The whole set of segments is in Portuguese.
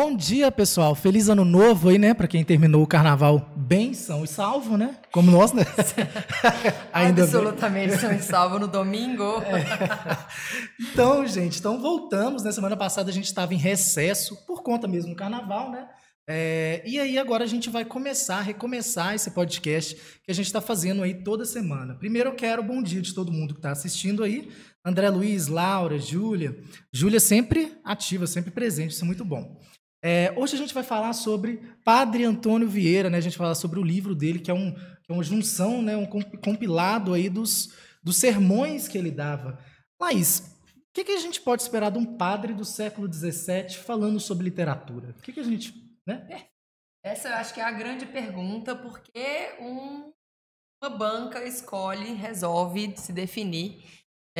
Bom dia, pessoal. Feliz ano novo aí, né? Para quem terminou o carnaval bem são e salvo, né? Como nós, né? Ainda Absolutamente bem. são e salvo no domingo. É. Então, gente, então voltamos. Na né? semana passada a gente estava em recesso por conta mesmo do carnaval, né? É, e aí agora a gente vai começar, recomeçar esse podcast que a gente está fazendo aí toda semana. Primeiro eu quero bom dia de todo mundo que está assistindo aí. André Luiz, Laura, Júlia. Júlia sempre ativa, sempre presente, isso é muito bom. É, hoje a gente vai falar sobre Padre Antônio Vieira, né? A gente vai falar sobre o livro dele, que é, um, que é uma junção, né? um compilado aí dos, dos sermões que ele dava. Laís, o que, que a gente pode esperar de um padre do século XVII falando sobre literatura? O que, que a gente. Né? É, essa eu acho que é a grande pergunta, porque um, uma banca escolhe, resolve se definir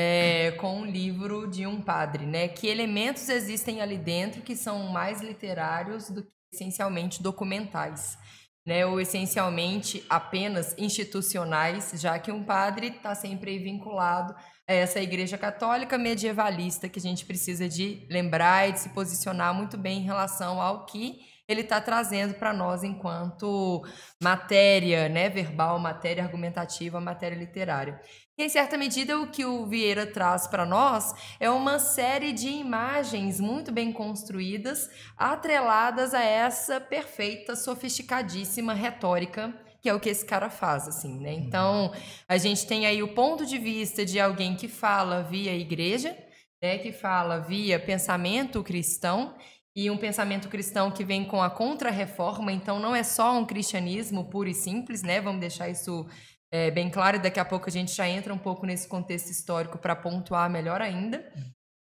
é, com um livro de um padre, né? Que elementos existem ali dentro que são mais literários do que essencialmente documentais, né? Ou essencialmente apenas institucionais, já que um padre está sempre vinculado a essa igreja católica medievalista que a gente precisa de lembrar e de se posicionar muito bem em relação ao que ele está trazendo para nós enquanto matéria né, verbal, matéria argumentativa, matéria literária. E, em certa medida, o que o Vieira traz para nós é uma série de imagens muito bem construídas, atreladas a essa perfeita, sofisticadíssima retórica que é o que esse cara faz, assim, né? Uhum. Então, a gente tem aí o ponto de vista de alguém que fala via igreja, né, que fala via pensamento cristão, e um pensamento cristão que vem com a contra-reforma, então não é só um cristianismo puro e simples, né? Vamos deixar isso é, bem claro, e daqui a pouco a gente já entra um pouco nesse contexto histórico para pontuar melhor ainda.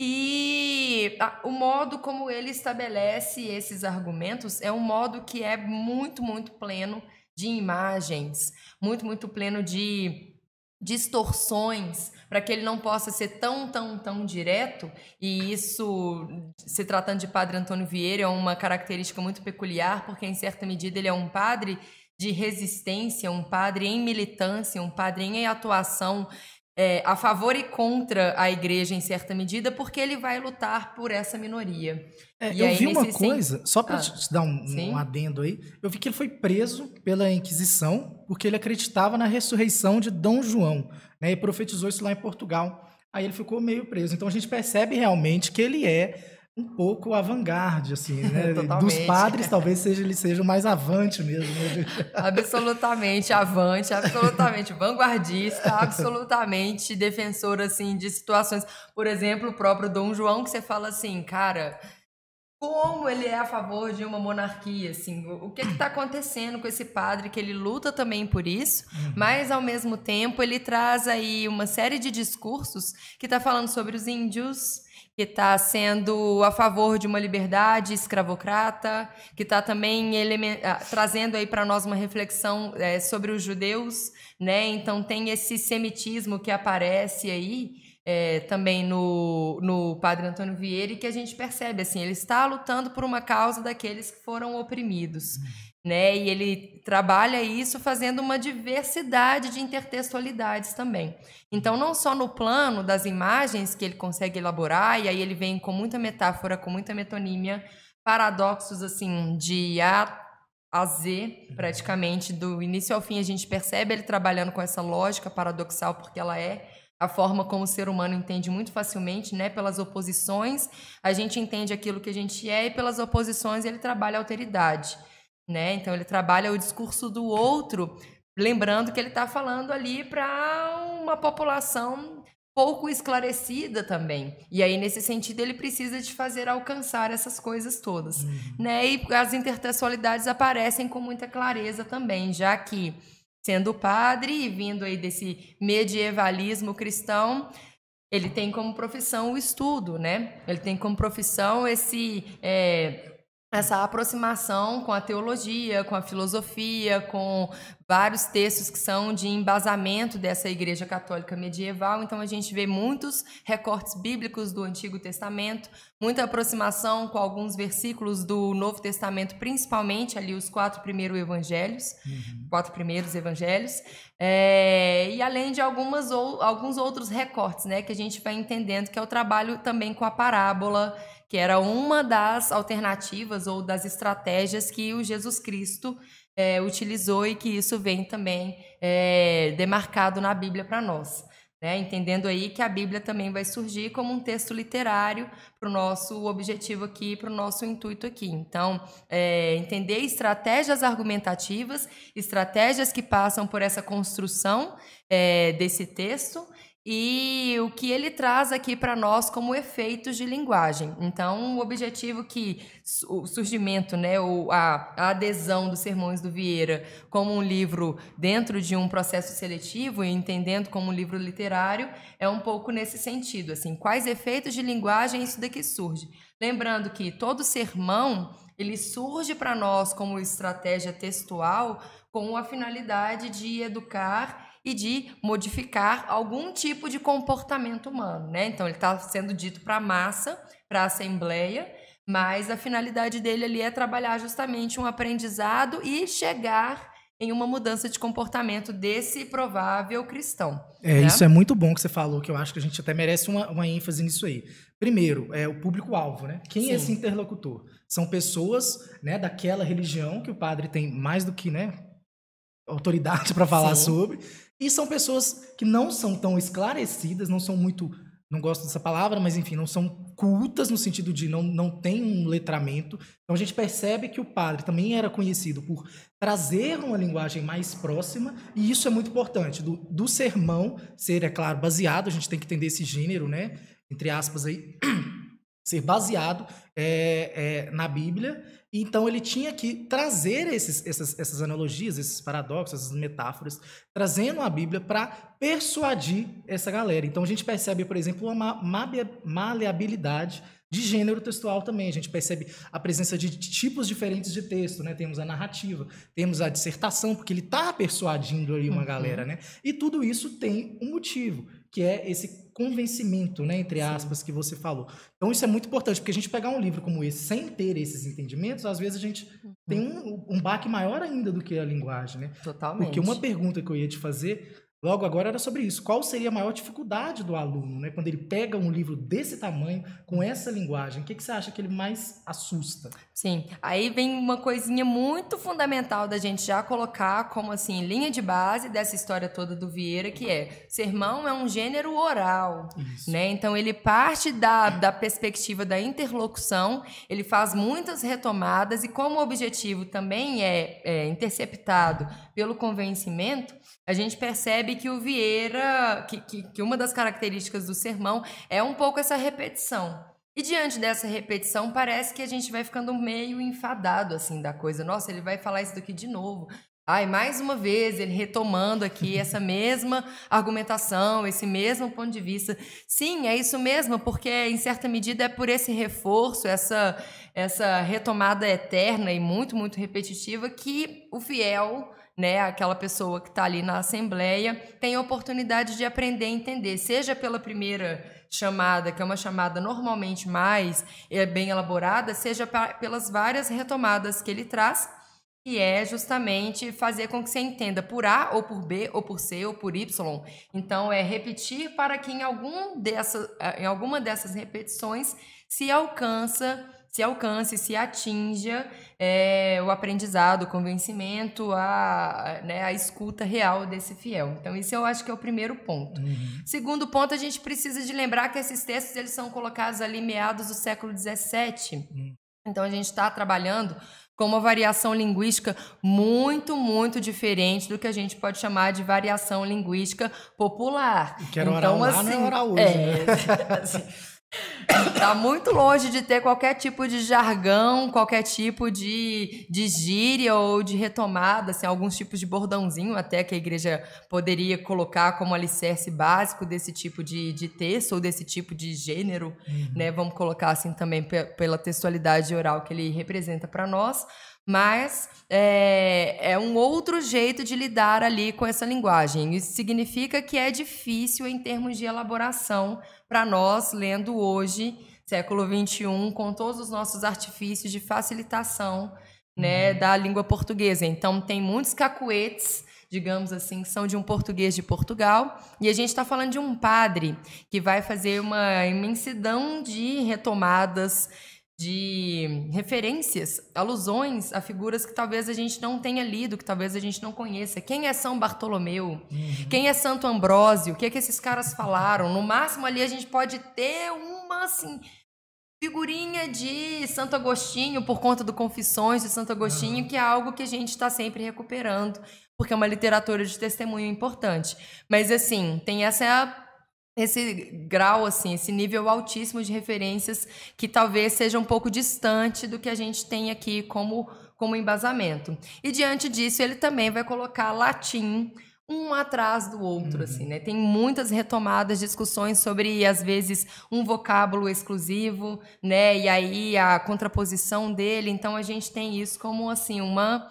E a, o modo como ele estabelece esses argumentos é um modo que é muito, muito pleno de imagens, muito, muito pleno de distorções para que ele não possa ser tão, tão, tão direto, e isso, se tratando de Padre Antônio Vieira, é uma característica muito peculiar, porque em certa medida ele é um padre de resistência, um padre em militância, um padre em atuação é, a favor e contra a igreja em certa medida, porque ele vai lutar por essa minoria. É, eu vi uma coisa, só para ah, te dar um, um, adendo aí, eu vi que ele foi preso pela Inquisição porque ele acreditava na ressurreição de Dom João, né, e profetizou isso lá em Portugal. Aí ele ficou meio preso. Então a gente percebe realmente que ele é um pouco avant-garde, assim, né? Dos padres, talvez seja, ele seja o mais avante mesmo. Né? absolutamente avante, absolutamente vanguardista, absolutamente defensor, assim, de situações. Por exemplo, o próprio Dom João, que você fala assim, cara, como ele é a favor de uma monarquia, assim, o que está acontecendo com esse padre que ele luta também por isso, uhum. mas ao mesmo tempo ele traz aí uma série de discursos que está falando sobre os índios, que está sendo a favor de uma liberdade escravocrata, que está também ah, trazendo aí para nós uma reflexão é, sobre os judeus, né? Então tem esse semitismo que aparece aí é, também no, no Padre Antônio Vieira e que a gente percebe assim, ele está lutando por uma causa daqueles que foram oprimidos. Uhum né? E ele trabalha isso fazendo uma diversidade de intertextualidades também. Então, não só no plano das imagens que ele consegue elaborar, e aí ele vem com muita metáfora, com muita metonímia, paradoxos assim de A a Z, praticamente, do início ao fim, a gente percebe ele trabalhando com essa lógica paradoxal, porque ela é a forma como o ser humano entende muito facilmente, né? Pelas oposições, a gente entende aquilo que a gente é, e pelas oposições ele trabalha a alteridade né? Então ele trabalha o discurso do outro, lembrando que ele está falando ali para uma população pouco esclarecida também. E aí nesse sentido ele precisa de fazer alcançar essas coisas todas, uhum. né? E as intertextualidades aparecem com muita clareza também, já que sendo padre e vindo aí desse medievalismo cristão, ele tem como profissão o estudo, né? Ele tem como profissão esse é, essa aproximação com a teologia, com a filosofia, com vários textos que são de embasamento dessa igreja católica medieval. Então a gente vê muitos recortes bíblicos do Antigo Testamento, muita aproximação com alguns versículos do Novo Testamento, principalmente ali os quatro primeiros evangelhos, uhum. quatro primeiros evangelhos, é, e além de algumas ou, alguns outros recortes, né, que a gente vai entendendo que é o trabalho também com a parábola, que era uma das alternativas ou das estratégias que o Jesus Cristo é, utilizou e que isso vem também é, demarcado na Bíblia para nós. Né? Entendendo aí que a Bíblia também vai surgir como um texto literário para o nosso objetivo aqui, para o nosso intuito aqui. Então, é, entender estratégias argumentativas, estratégias que passam por essa construção é, desse texto e o que ele traz aqui para nós como efeitos de linguagem. Então, o objetivo que o surgimento, né, ou a, a, adesão dos Sermões do Vieira como um livro dentro de um processo seletivo e entendendo como um livro literário é um pouco nesse sentido, assim, quais efeitos de linguagem isso daqui surge. Lembrando que todo sermão ele surge para nós como estratégia textual com a finalidade de educar e de modificar algum tipo de comportamento humano, né? Então ele está sendo dito para a massa, para a assembleia, mas a finalidade dele ali é trabalhar justamente um aprendizado e chegar em uma mudança de comportamento desse provável cristão. É, né? isso é muito bom que você falou, que eu acho que a gente até merece uma, uma ênfase nisso aí. Primeiro, é o público-alvo, né? Quem Sim. é esse interlocutor? São pessoas né, daquela religião que o padre tem mais do que né, autoridade para falar Sim. sobre. E são pessoas que não são tão esclarecidas, não são muito. Não gosto dessa palavra, mas enfim, não são cultas no sentido de não, não tem um letramento. Então a gente percebe que o padre também era conhecido por trazer uma linguagem mais próxima, e isso é muito importante. Do, do sermão ser, é claro, baseado, a gente tem que entender esse gênero, né? Entre aspas aí, ser baseado é, é, na Bíblia então ele tinha que trazer esses, essas, essas analogias, esses paradoxos, essas metáforas, trazendo a Bíblia para persuadir essa galera. Então a gente percebe, por exemplo, uma maleabilidade de gênero textual também. A gente percebe a presença de tipos diferentes de texto, né? Temos a narrativa, temos a dissertação, porque ele está persuadindo aí uma uhum. galera, né? E tudo isso tem um motivo, que é esse convencimento, né, entre aspas, Sim. que você falou. Então isso é muito importante, porque a gente pegar um livro como esse sem ter esses entendimentos, às vezes a gente uhum. tem um, um baque maior ainda do que a linguagem, né? Totalmente. Porque uma pergunta que eu ia te fazer Logo agora era sobre isso. Qual seria a maior dificuldade do aluno, né? Quando ele pega um livro desse tamanho, com essa linguagem, o que, que você acha que ele mais assusta? Sim, aí vem uma coisinha muito fundamental da gente já colocar como assim, linha de base dessa história toda do Vieira, que é sermão é um gênero oral, isso. né? Então ele parte da, da perspectiva da interlocução, ele faz muitas retomadas e como o objetivo também é, é interceptado pelo convencimento, a gente percebe que o Vieira, que, que, que uma das características do sermão é um pouco essa repetição. E diante dessa repetição, parece que a gente vai ficando meio enfadado assim da coisa. Nossa, ele vai falar isso daqui de novo. Ai, mais uma vez, ele retomando aqui essa mesma argumentação, esse mesmo ponto de vista. Sim, é isso mesmo, porque em certa medida é por esse reforço, essa, essa retomada eterna e muito, muito repetitiva que o fiel né, aquela pessoa que está ali na assembleia tem a oportunidade de aprender a entender, seja pela primeira chamada, que é uma chamada normalmente mais é, bem elaborada, seja pelas várias retomadas que ele traz, que é justamente fazer com que você entenda por A ou por B ou por C ou por Y. Então é repetir para que em algum dessa, em alguma dessas repetições se alcança se alcance, se atinja é, o aprendizado, o convencimento, a, né, a escuta real desse fiel. Então, isso eu acho que é o primeiro ponto. Uhum. Segundo ponto, a gente precisa de lembrar que esses textos eles são colocados ali meados do século XVII. Uhum. Então, a gente está trabalhando com uma variação linguística muito, muito diferente do que a gente pode chamar de variação linguística popular. Que era então, oral assim, lá, não é oral hoje, é, né? assim, Está muito longe de ter qualquer tipo de jargão, qualquer tipo de, de gíria ou de retomada, assim, alguns tipos de bordãozinho até que a igreja poderia colocar como alicerce básico desse tipo de, de texto ou desse tipo de gênero, uhum. né? Vamos colocar assim também pela textualidade oral que ele representa para nós. Mas é, é, um outro jeito de lidar ali com essa linguagem. Isso significa que é difícil em termos de elaboração para nós, lendo hoje, século XXI, com todos os nossos artifícios de facilitação né, uhum. da língua portuguesa. Então, tem muitos cacuetes digamos assim, que são de um português de Portugal. E a gente está falando de um padre que vai fazer uma imensidão de retomadas de referências, alusões a figuras que talvez a gente não tenha lido, que talvez a gente não conheça. Quem é São Bartolomeu? Uhum. Quem é Santo Ambrósio? O que é que esses caras falaram? No máximo ali a gente pode ter uma assim figurinha de Santo Agostinho por conta do Confissões de Santo Agostinho, uhum. que é algo que a gente está sempre recuperando, porque é uma literatura de testemunho importante. Mas assim, tem essa esse grau assim, esse nível altíssimo de referências que talvez seja um pouco distante do que a gente tem aqui como como embasamento. E diante disso, ele também vai colocar latim um atrás do outro, assim, uhum. assim, né? Tem muitas retomadas, discussões sobre, às vezes, um vocábulo exclusivo, né? E aí a contraposição dele. Então, a gente tem isso como, assim, uma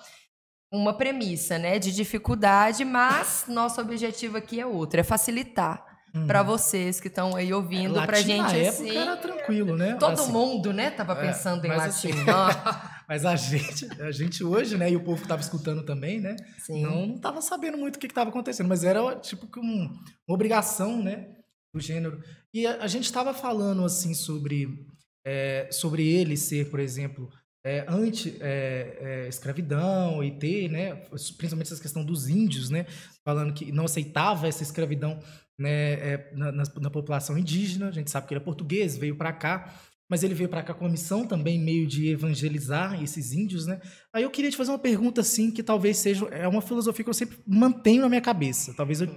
uma premissa, né, de dificuldade, mas nosso objetivo aqui é outro, é facilitar uhum. para vocês que estão aí ouvindo, é, para gente na época assim, era tranquilo, né? Todo assim, mundo, né, tava é, pensando em latim. Assim, mas a gente, a gente hoje, né, e o povo que estava escutando também, né, Sim. não estava sabendo muito o que estava acontecendo, mas era tipo um, uma obrigação, né, do gênero. E a, a gente estava falando assim sobre é, sobre ele ser, por exemplo, é, anti-escravidão é, é, e ter, né, principalmente essa questão dos índios, né, falando que não aceitava essa escravidão né, é, na, na, na, população indígena. A gente sabe que ele é português, veio para cá, mas ele veio para cá com a missão também meio de evangelizar esses índios, né? Aí eu queria te fazer uma pergunta assim que talvez seja é uma filosofia que eu sempre mantenho na minha cabeça. Talvez eu,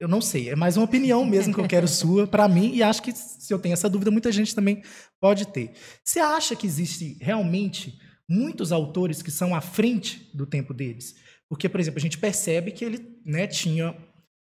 eu não sei, é mais uma opinião mesmo que eu quero sua para mim e acho que se eu tenho essa dúvida muita gente também pode ter. Você acha que existe realmente muitos autores que são à frente do tempo deles? Porque, por exemplo, a gente percebe que ele né, tinha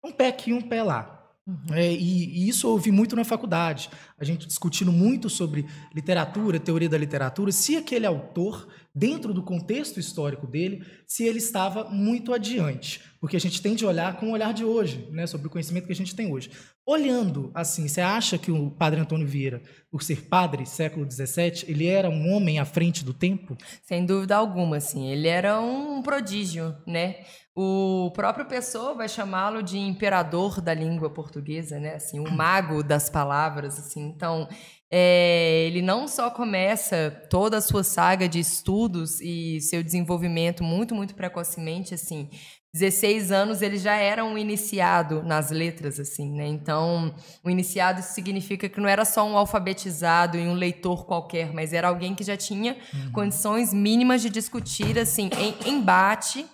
um pé aqui e um pé lá. Uhum. É, e, e, isso eu ouvi muito na faculdade, a gente discutindo muito sobre literatura, teoria da literatura, se aquele autor, dentro do contexto histórico dele, se ele estava muito adiante. Porque a gente tem de olhar com o olhar de hoje, né, sobre o conhecimento que a gente tem hoje. Olhando assim, você acha que o padre Antônio Vieira, por ser padre, século XVII, ele era um homem à frente do tempo? Sem dúvida alguma, assim. Ele era um prodígio, né? O próprio Pessoa vai chamá-lo de imperador da língua portuguesa, né? Assim, o mago das palavras, assim. Então, é, ele não só começa toda a sua saga de estudos e seu desenvolvimento muito, muito precocemente, assim. 16 anos ele já era um iniciado nas letras, assim, né? Então, o iniciado significa que não era só um alfabetizado e um leitor qualquer, mas era alguém que já tinha uhum. condições mínimas de discutir, assim, em embate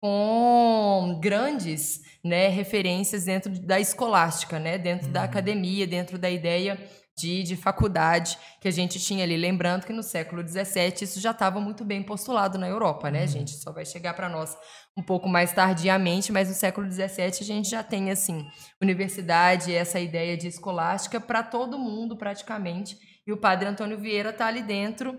com grandes né, referências dentro da escolástica, né, dentro uhum. da academia, dentro da ideia de, de faculdade que a gente tinha ali. Lembrando que no século XVII isso já estava muito bem postulado na Europa, né, uhum. gente? Só vai chegar para nós um pouco mais tardiamente, mas no século XVII a gente já tem, assim, universidade, essa ideia de escolástica para todo mundo, praticamente. E o padre Antônio Vieira está ali dentro,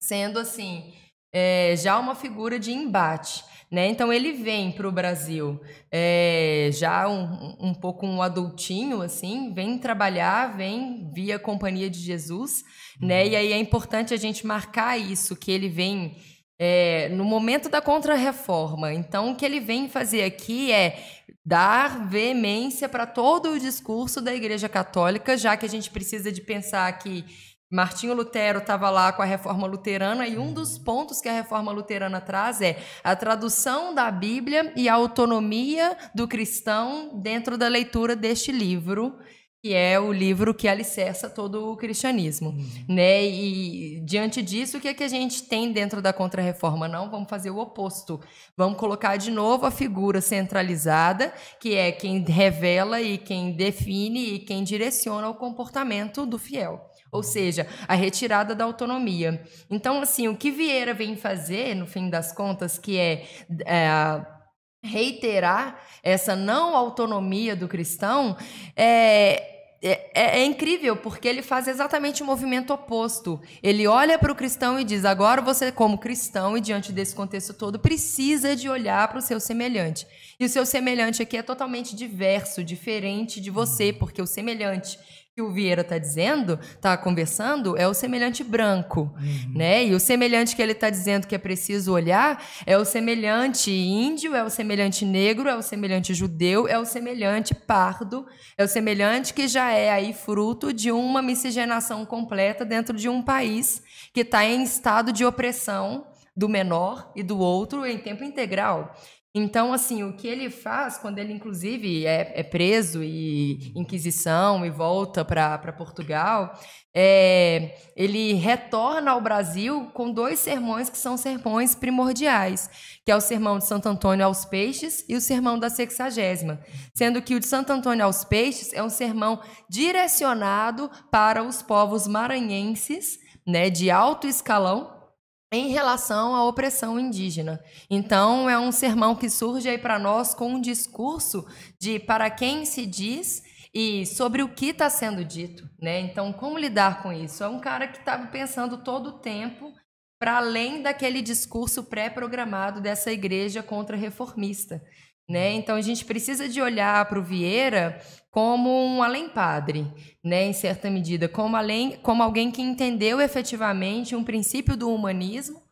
sendo, assim, é, já uma figura de embate. Né? Então ele vem para o Brasil é, já um, um pouco um adultinho, assim, vem trabalhar, vem via Companhia de Jesus, uhum. né? E aí é importante a gente marcar isso, que ele vem é, no momento da contrarreforma. Então, o que ele vem fazer aqui é dar veemência para todo o discurso da Igreja Católica, já que a gente precisa de pensar que Martinho Lutero estava lá com a reforma luterana e um dos pontos que a reforma luterana traz é a tradução da Bíblia e a autonomia do cristão dentro da leitura deste livro, que é o livro que alicerça todo o cristianismo, uhum. né? E diante disso, o que é que a gente tem dentro da Contra-Reforma? Não, vamos fazer o oposto. Vamos colocar de novo a figura centralizada, que é quem revela e quem define e quem direciona o comportamento do fiel ou seja, a retirada da autonomia. Então, assim, o que Vieira vem fazer, no fim das contas, que é, é reiterar essa não autonomia do cristão, é, é, é, é, incrível, porque ele faz exatamente o movimento oposto. Ele olha para o cristão e diz: agora você, como cristão, e diante desse contexto todo, precisa de olhar para o seu semelhante. E o seu semelhante aqui é totalmente diverso, diferente de você, porque o semelhante que o Vieira está dizendo, está conversando, é o semelhante branco, uhum. né? E o semelhante que ele está dizendo que é preciso olhar é o semelhante índio, é o semelhante negro, é o semelhante judeu, é o semelhante pardo, é o semelhante que já é aí fruto de uma miscigenação completa dentro de um país que está em estado de opressão do menor e do outro em tempo integral. Então, assim, o que ele faz, quando ele, inclusive, é, é preso e inquisição e volta para Portugal, é, ele retorna ao Brasil com dois sermões que são sermões primordiais, que é o sermão de Santo Antônio aos Peixes e o sermão da Sexagésima. Sendo que o de Santo Antônio aos Peixes é um sermão direcionado para os povos maranhenses, né, de alto escalão, em relação à opressão indígena. Então, é um sermão que surge aí para nós com um discurso de para quem se diz e sobre o que está sendo dito, né? Então, como lidar com isso? É um cara que estava pensando todo o tempo para além daquele discurso pré-programado dessa igreja contra-reformista. Né? Então a gente precisa de olhar para o Vieira como um além-padre, né? em certa medida, como, além, como alguém que entendeu efetivamente um princípio do humanismo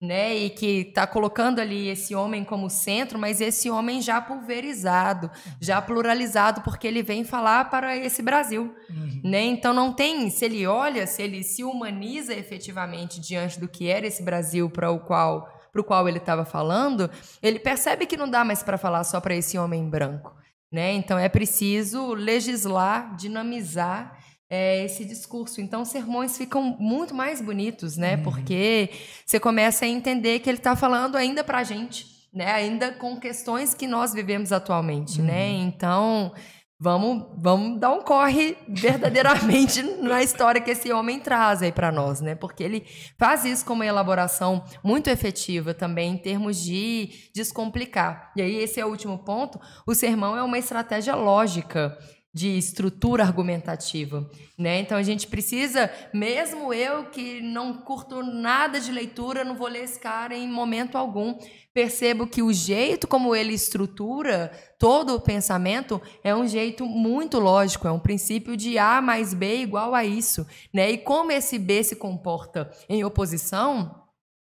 né? E que está colocando ali esse homem como centro, mas esse homem já pulverizado, já pluralizado, porque ele vem falar para esse Brasil, uhum. né? Então não tem, se ele olha, se ele se humaniza efetivamente diante do que era esse Brasil para o qual para o qual ele estava falando, ele percebe que não dá mais para falar só para esse homem branco. Né? Então é preciso legislar, dinamizar é, esse discurso. Então, os sermões ficam muito mais bonitos, né? Uhum. Porque você começa a entender que ele está falando ainda para a gente, né? Ainda com questões que nós vivemos atualmente, né? uhum. né? Então, Vamos, vamos dar um corre verdadeiramente na história que esse homem traz aí para nós, né? Porque ele faz isso com uma elaboração muito efetiva também em termos de descomplicar. E aí esse é o último ponto. O sermão é uma estratégia lógica de estrutura argumentativa, né? Então a gente precisa, mesmo eu que não curto nada de leitura, não vou ler esse cara em momento algum, percebo que o jeito como ele estrutura todo o pensamento é um jeito muito lógico, é um princípio de A mais B igual a isso, né? E como esse B se comporta em oposição,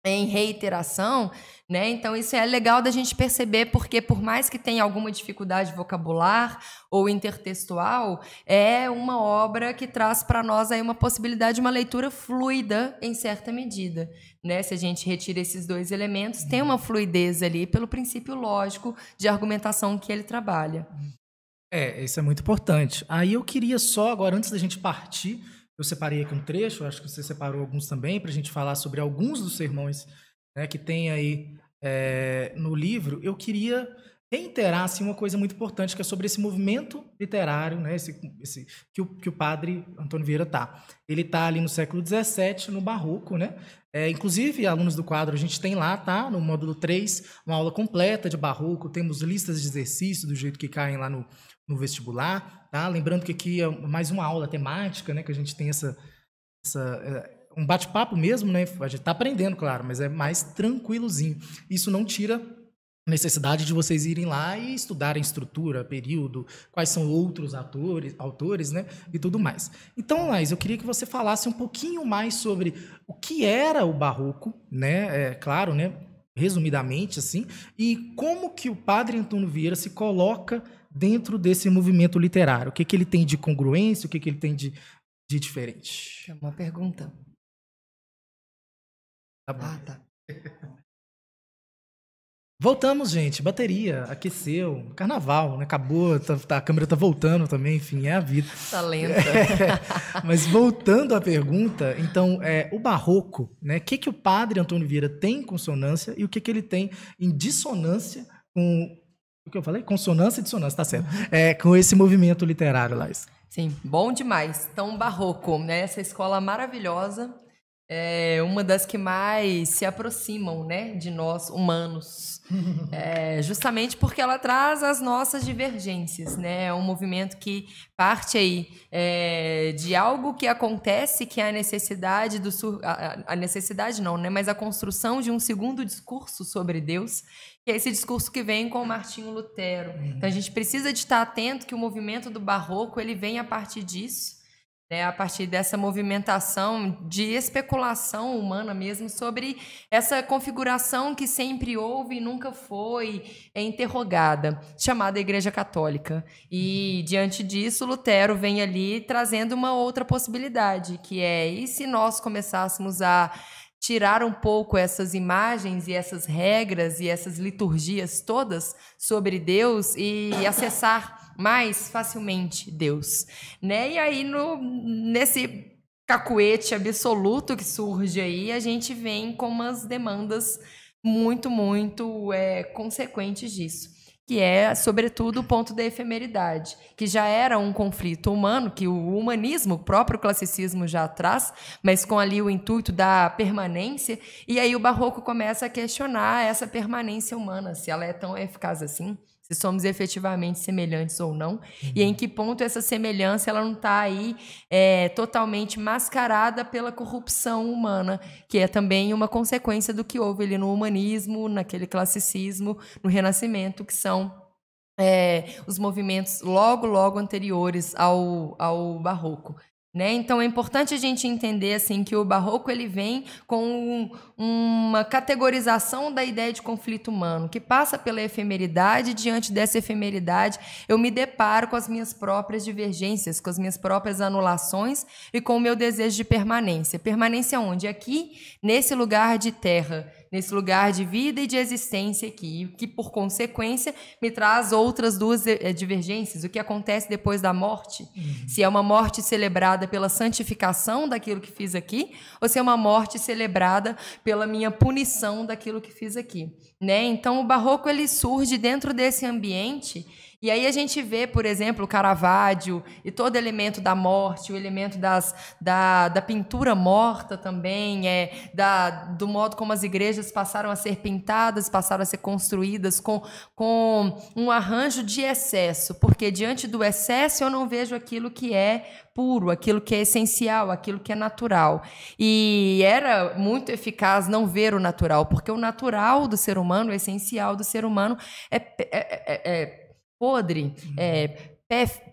em reiteração, né? Então isso é legal da gente perceber porque por mais que tenha alguma dificuldade vocabular ou intertextual, é uma obra que traz para nós aí uma possibilidade de uma leitura fluida em certa medida, né? Se a gente retira esses dois elementos, tem uma fluidez ali pelo princípio lógico de argumentação que ele trabalha. É, isso é muito importante. Aí eu queria só agora antes da gente partir eu separei aqui um trecho, acho que você separou alguns também, para a gente falar sobre alguns dos sermões né, que tem aí é, no livro. Eu queria reiterar assim, uma coisa muito importante, que é sobre esse movimento literário né, esse, esse, que, o, que o padre Antônio Vieira está. Ele está ali no século XVII, no Barroco. Né? É, inclusive, alunos do quadro, a gente tem lá, tá, no módulo 3, uma aula completa de Barroco, temos listas de exercícios do jeito que caem lá no, no vestibular, tá? Lembrando que aqui é mais uma aula temática, né? Que a gente tem essa, essa é, um bate-papo mesmo, né? A gente está aprendendo, claro, mas é mais tranquilozinho. Isso não tira necessidade de vocês irem lá e estudarem estrutura, período, quais são outros atores, autores, né, e tudo mais. Então, Laís, eu queria que você falasse um pouquinho mais sobre o que era o barroco, né, é, claro, né, resumidamente assim, e como que o Padre Antônio Vieira se coloca dentro desse movimento literário? O que, que ele tem de congruência? O que, que ele tem de, de diferente? É uma pergunta. Tá bom. Ah, tá. Voltamos, gente. Bateria, aqueceu. Carnaval, né? Acabou, tá, tá, a câmera tá voltando também, enfim, é a vida. Tá lenta. É, mas voltando à pergunta, então, é, o barroco, né? O que, que o padre Antônio Vieira tem em consonância e o que, que ele tem em dissonância com o que eu falei? Consonância e dissonância, tá certo. É, com esse movimento literário, Lais. Sim, bom demais. Então, Barroco, né? Essa escola maravilhosa é uma das que mais se aproximam, né, de nós humanos, é, justamente porque ela traz as nossas divergências, né, é um movimento que parte aí é, de algo que acontece, que é a necessidade do a, a necessidade não, né, mas a construção de um segundo discurso sobre Deus que é esse discurso que vem com Martinho Lutero. Uhum. Então a gente precisa de estar atento que o movimento do barroco ele vem a partir disso né, a partir dessa movimentação de especulação humana mesmo sobre essa configuração que sempre houve e nunca foi é interrogada, chamada Igreja Católica. E diante disso, Lutero vem ali trazendo uma outra possibilidade, que é e se nós começássemos a tirar um pouco essas imagens e essas regras e essas liturgias todas sobre Deus e acessar mais facilmente Deus, né? E aí no nesse cacuete absoluto que surge aí, a gente vem com umas demandas muito, muito é, consequentes disso que é, sobretudo, o ponto da efemeridade, que já era um conflito humano, que o humanismo, o próprio classicismo já traz, mas com ali o intuito da permanência, e aí o barroco começa a questionar essa permanência humana, se ela é tão eficaz assim, se somos efetivamente semelhantes ou não, uhum. e em que ponto essa semelhança ela não está aí é, totalmente mascarada pela corrupção humana, que é também uma consequência do que houve ali no humanismo, naquele classicismo, no Renascimento, que são é, os movimentos logo, logo anteriores ao, ao Barroco. Né? Então é importante a gente entender assim que o barroco ele vem com um, uma categorização da ideia de conflito humano que passa pela efemeridade. Diante dessa efemeridade, eu me deparo com as minhas próprias divergências, com as minhas próprias anulações e com o meu desejo de permanência. Permanência onde? Aqui, nesse lugar de terra nesse lugar de vida e de existência aqui, que por consequência me traz outras duas eh, divergências. O que acontece depois da morte? Uhum. Se é uma morte celebrada pela santificação daquilo que fiz aqui, ou se é uma morte celebrada pela minha punição daquilo que fiz aqui. Né? Então, o barroco ele surge dentro desse ambiente e aí a gente vê, por exemplo, o Caravaggio e todo elemento da morte, o elemento das, da, da pintura morta também, é, da, do modo como as igrejas passaram a ser pintadas, passaram a ser construídas com, com um arranjo de excesso, porque diante do excesso eu não vejo aquilo que é puro, aquilo que é essencial, aquilo que é natural. E era muito eficaz não ver o natural, porque o natural do ser humano, o essencial do ser humano é, é, é, é podre, é,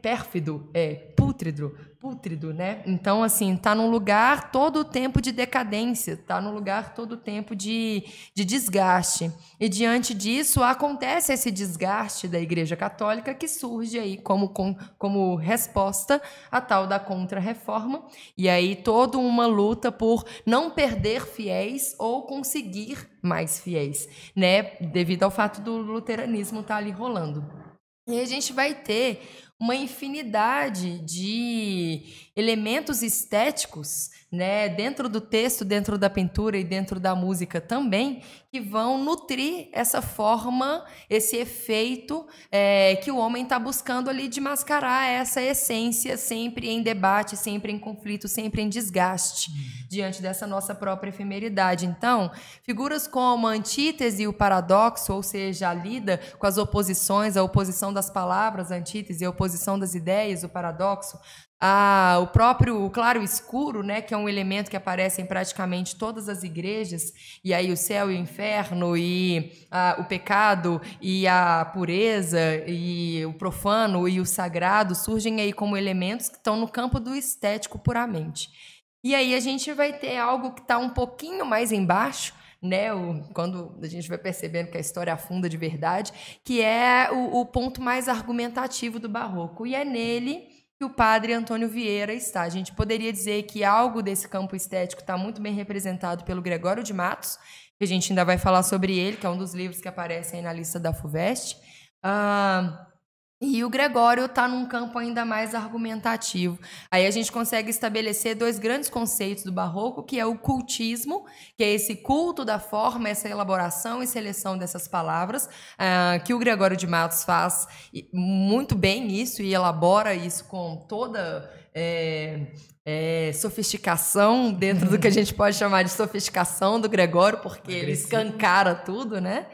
pérfido, é, pútrido, pútrido, né? Então, assim, tá num lugar todo o tempo de decadência, tá num lugar todo o tempo de, de desgaste. E diante disso, acontece esse desgaste da Igreja Católica que surge aí como, com, como resposta à tal da contra-reforma. E aí toda uma luta por não perder fiéis ou conseguir mais fiéis, né? Devido ao fato do luteranismo estar tá ali rolando. E a gente vai ter uma infinidade de elementos estéticos, né, dentro do texto, dentro da pintura e dentro da música também, que vão nutrir essa forma, esse efeito é, que o homem está buscando ali de mascarar essa essência sempre em debate, sempre em conflito, sempre em desgaste uhum. diante dessa nossa própria efemeridade. Então, figuras como a antítese e o paradoxo, ou seja, a lida com as oposições, a oposição das palavras, a antítese, a oposição das ideias, o paradoxo, ah, o próprio claro escuro, né, que é um elemento que aparece em praticamente todas as igrejas, e aí o céu e o inferno, e ah, o pecado, e a pureza, e o profano e o sagrado surgem aí como elementos que estão no campo do estético puramente. E aí a gente vai ter algo que está um pouquinho mais embaixo, né, o, quando a gente vai percebendo que a história afunda de verdade, que é o, o ponto mais argumentativo do barroco. E é nele que o padre Antônio Vieira está. A gente poderia dizer que algo desse campo estético está muito bem representado pelo Gregório de Matos, que a gente ainda vai falar sobre ele, que é um dos livros que aparecem na lista da FUVEST. Ah, e o Gregório está num campo ainda mais argumentativo. Aí a gente consegue estabelecer dois grandes conceitos do barroco, que é o cultismo, que é esse culto da forma, essa elaboração e seleção dessas palavras, uh, que o Gregório de Matos faz muito bem isso e elabora isso com toda é, é, sofisticação dentro do que a gente pode chamar de sofisticação do Gregório, porque ele escancara tudo, né?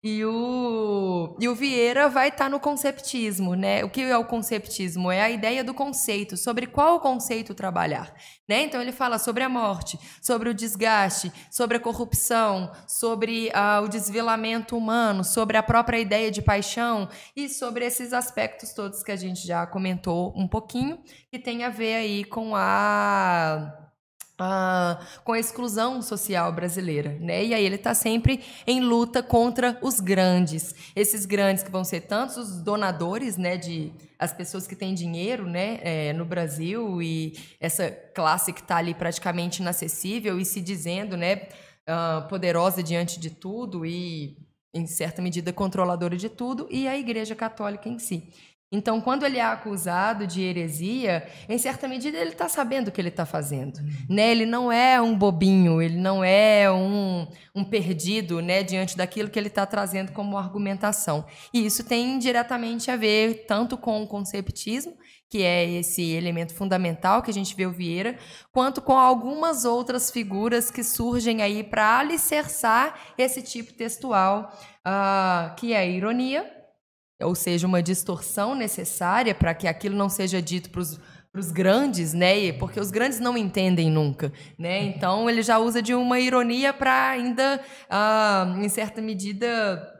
E o, e o Vieira vai estar tá no conceptismo, né? O que é o conceptismo? É a ideia do conceito, sobre qual conceito trabalhar. Né? Então ele fala sobre a morte, sobre o desgaste, sobre a corrupção, sobre uh, o desvelamento humano, sobre a própria ideia de paixão e sobre esses aspectos todos que a gente já comentou um pouquinho, que tem a ver aí com a ah, com a exclusão social brasileira, né? E aí ele está sempre em luta contra os grandes, esses grandes que vão ser tantos os donadores, né, de as pessoas que têm dinheiro, né, é, no Brasil e essa classe que está ali praticamente inacessível e se dizendo, né, ah, poderosa diante de tudo e em certa medida controladora de tudo, e a Igreja Católica em si. Então, quando ele é acusado de heresia, em certa medida ele está sabendo o que ele está fazendo. Uhum. Né? Ele não é um bobinho, ele não é um, um perdido né, diante daquilo que ele está trazendo como argumentação. E isso tem diretamente a ver tanto com o conceptismo, que é esse elemento fundamental que a gente vê o Vieira, quanto com algumas outras figuras que surgem aí para alicerçar esse tipo textual, uh, que é a ironia, ou seja, uma distorção necessária para que aquilo não seja dito para os grandes, né? Porque os grandes não entendem nunca, né? Então ele já usa de uma ironia para ainda, ah, em certa medida,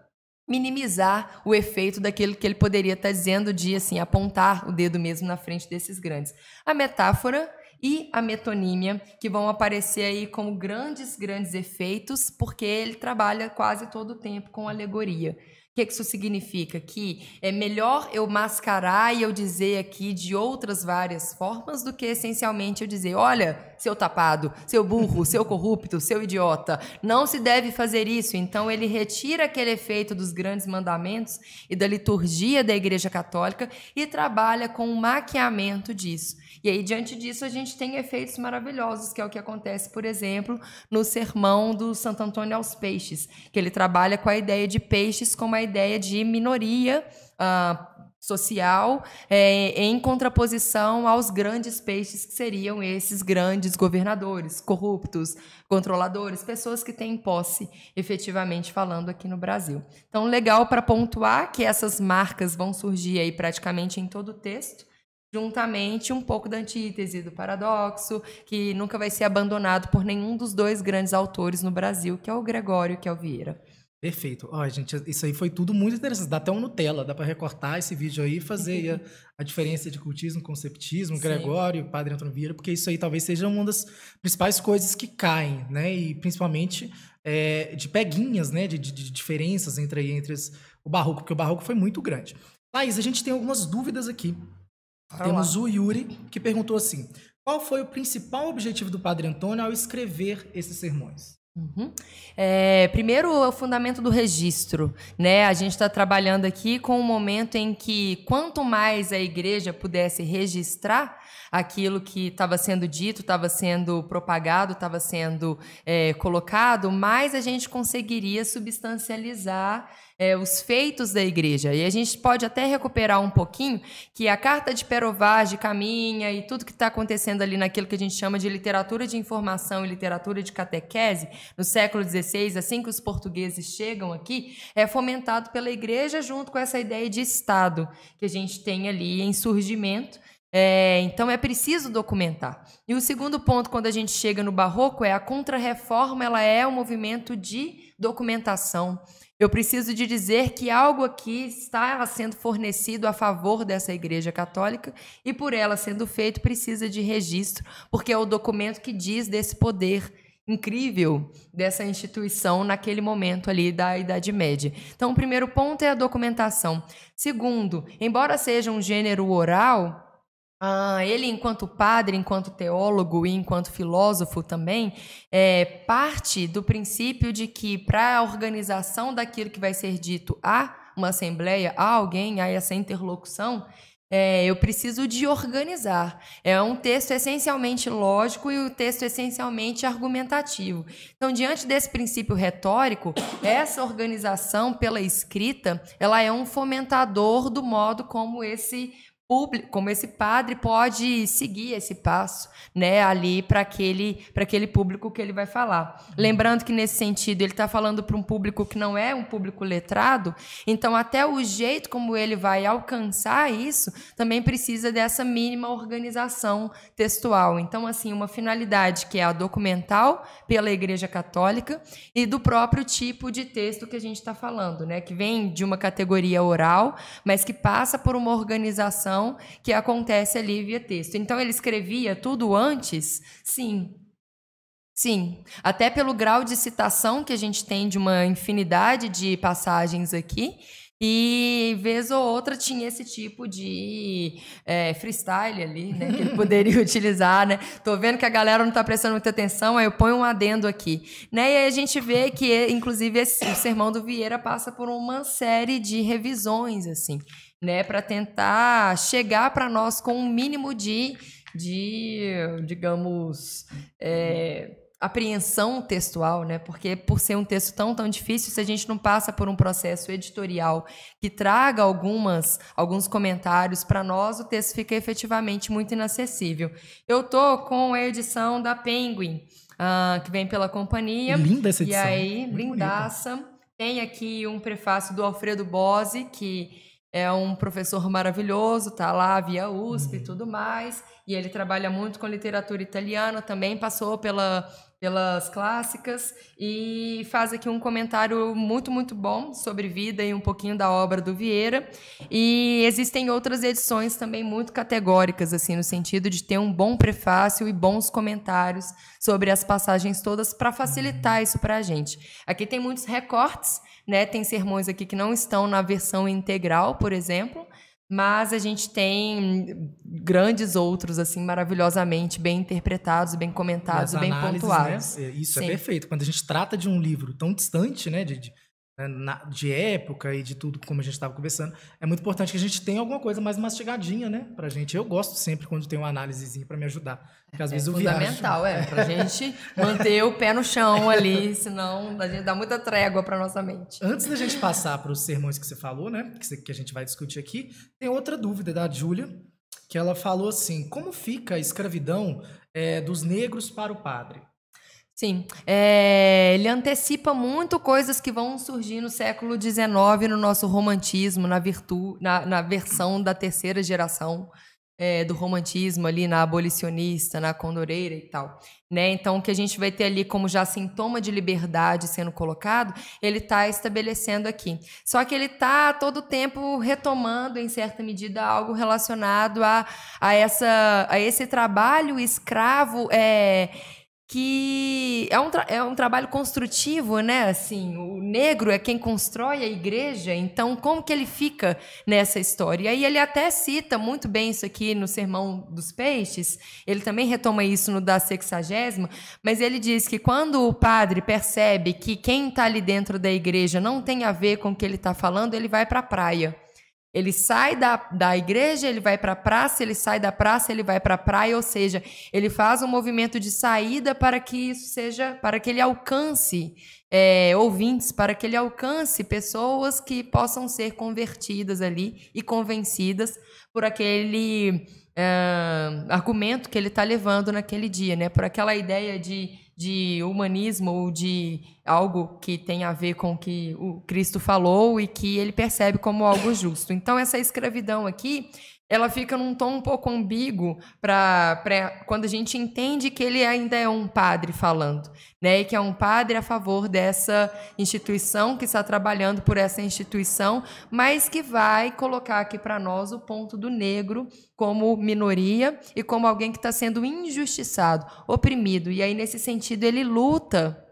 minimizar o efeito daquilo que ele poderia estar tá dizendo de assim apontar o dedo mesmo na frente desses grandes. A metáfora e a metonímia, que vão aparecer aí como grandes, grandes efeitos, porque ele trabalha quase todo o tempo com alegoria que, que isso significa? Que é melhor eu mascarar e eu dizer aqui de outras várias formas do que essencialmente eu dizer: olha, seu tapado, seu burro, seu corrupto, seu idiota, não se deve fazer isso. Então ele retira aquele efeito dos grandes mandamentos e da liturgia da Igreja Católica e trabalha com o maquiamento disso. E aí, diante disso, a gente tem efeitos maravilhosos, que é o que acontece, por exemplo, no sermão do Santo Antônio aos Peixes, que ele trabalha com a ideia de peixes como a ideia de minoria. Uh, social é, em contraposição aos grandes peixes que seriam esses grandes governadores, corruptos, controladores, pessoas que têm posse, efetivamente falando aqui no Brasil. Então, legal para pontuar que essas marcas vão surgir aí praticamente em todo o texto juntamente um pouco da antítese, do paradoxo, que nunca vai ser abandonado por nenhum dos dois grandes autores no Brasil, que é o Gregório e que é o Vieira. Perfeito. Ó, gente, isso aí foi tudo muito interessante. Dá até um Nutella, dá para recortar esse vídeo aí e fazer a, a, diferença de cultismo, conceptismo, Sim. Gregório, Padre Antônio Vieira, porque isso aí talvez seja uma das principais coisas que caem, né? E principalmente é, de peguinhas, né? De, de, de diferenças entre, entre as, o barroco, porque o barroco foi muito grande. Laís, a gente tem algumas dúvidas aqui temos o Yuri, que perguntou assim: qual foi o principal objetivo do Padre Antônio ao escrever esses sermões? Uhum. É, primeiro, o fundamento do registro. Né? A gente está trabalhando aqui com um momento em que, quanto mais a igreja pudesse registrar aquilo que estava sendo dito, estava sendo propagado, estava sendo é, colocado, mais a gente conseguiria substancializar é, os feitos da igreja. E a gente pode até recuperar um pouquinho que a carta de Perovage caminha e tudo que está acontecendo ali naquilo que a gente chama de literatura de informação e literatura de catequese, no século XVI, assim que os portugueses chegam aqui, é fomentado pela igreja junto com essa ideia de Estado que a gente tem ali em surgimento. É, então é preciso documentar. E o segundo ponto, quando a gente chega no barroco, é a contrarreforma, ela é um movimento de documentação. Eu preciso de dizer que algo aqui está sendo fornecido a favor dessa Igreja Católica e por ela sendo feito precisa de registro, porque é o documento que diz desse poder incrível dessa instituição naquele momento ali da Idade Média. Então, o primeiro ponto é a documentação. Segundo, embora seja um gênero oral, ah, ele, enquanto padre, enquanto teólogo e enquanto filósofo também, é parte do princípio de que, para a organização daquilo que vai ser dito a uma assembleia, a alguém, a essa interlocução, é, eu preciso de organizar. É um texto essencialmente lógico e o um texto essencialmente argumentativo. Então, diante desse princípio retórico, essa organização pela escrita, ela é um fomentador do modo como esse público, como esse padre pode seguir esse passo, né, ali para aquele para aquele público que ele vai falar. Lembrando que nesse sentido ele está falando para um público que não é um público letrado, então até o jeito como ele vai alcançar isso também precisa dessa mínima organização textual. Então assim, uma finalidade que é a documental pela Igreja Católica e do próprio tipo de texto que a gente está falando, né, que vem de uma categoria oral, mas que passa por uma organização que acontece ali via texto. Então ele escrevia tudo antes? Sim. Sim, até pelo grau de citação que a gente tem de uma infinidade de passagens aqui, e vez ou outra tinha esse tipo de é, freestyle ali, né? Que ele poderia utilizar, né? Tô vendo que a galera não está prestando muita atenção, aí eu ponho um adendo aqui. Né? E aí a gente vê que, inclusive, esse, o Sermão do Vieira passa por uma série de revisões, assim né, para tentar chegar para nós com um mínimo de, de digamos, é, apreensão textual, né? Porque por ser um texto tão tão difícil, se a gente não passa por um processo editorial que traga algumas alguns comentários para nós, o texto fica efetivamente muito inacessível. Eu tô com a edição da Penguin, uh, que vem pela companhia. Linda essa edição. E aí, lindaça. Tem aqui um prefácio do Alfredo Bose, que é um professor maravilhoso, tá lá via USP e uhum. tudo mais, e ele trabalha muito com literatura italiana, também passou pela, pelas clássicas e faz aqui um comentário muito, muito bom sobre vida e um pouquinho da obra do Vieira. E existem outras edições também muito categóricas, assim, no sentido de ter um bom prefácio e bons comentários sobre as passagens todas para facilitar isso para a gente. Aqui tem muitos recortes né? Tem sermões aqui que não estão na versão integral, por exemplo, mas a gente tem grandes outros assim maravilhosamente bem interpretados, bem comentados, bem análises, pontuados. Né? Isso é Sim. é perfeito. Quando a gente trata de um livro tão distante, né, de, de né, de época e de tudo, como a gente estava conversando, é muito importante que a gente tenha alguma coisa mais mastigadinha, né, pra gente. Eu gosto sempre quando tem uma análisezinha para me ajudar. Porque às é vezes eu fundamental, viajo. é, pra gente manter o pé no chão ali, senão a gente dá muita trégua para nossa mente. Antes da gente passar para os sermões que você falou, né, que a gente vai discutir aqui, tem outra dúvida da Júlia, que ela falou assim: como fica a escravidão é, dos negros para o padre? Sim, é, ele antecipa muito coisas que vão surgir no século XIX no nosso romantismo, na, virtu, na, na versão da terceira geração é, do romantismo ali, na abolicionista, na condoreira e tal. Né? Então, o que a gente vai ter ali como já sintoma de liberdade sendo colocado, ele está estabelecendo aqui. Só que ele está todo tempo retomando, em certa medida, algo relacionado a, a, essa, a esse trabalho escravo. É, que é um, é um trabalho construtivo, né? Assim, o negro é quem constrói a igreja, então como que ele fica nessa história? E aí ele até cita muito bem isso aqui no Sermão dos Peixes, ele também retoma isso no da sexagésima, mas ele diz que quando o padre percebe que quem está ali dentro da igreja não tem a ver com o que ele está falando, ele vai para a praia. Ele sai da, da igreja, ele vai para a praça, ele sai da praça, ele vai para a praia, ou seja, ele faz um movimento de saída para que isso seja, para que ele alcance é, ouvintes, para que ele alcance pessoas que possam ser convertidas ali e convencidas por aquele é, argumento que ele está levando naquele dia, né? Por aquela ideia de de humanismo ou de algo que tem a ver com o que o Cristo falou e que ele percebe como algo justo. Então, essa escravidão aqui ela fica num tom um pouco ambíguo para quando a gente entende que ele ainda é um padre falando, né? E que é um padre a favor dessa instituição, que está trabalhando por essa instituição, mas que vai colocar aqui para nós o ponto do negro como minoria e como alguém que está sendo injustiçado, oprimido. E aí, nesse sentido, ele luta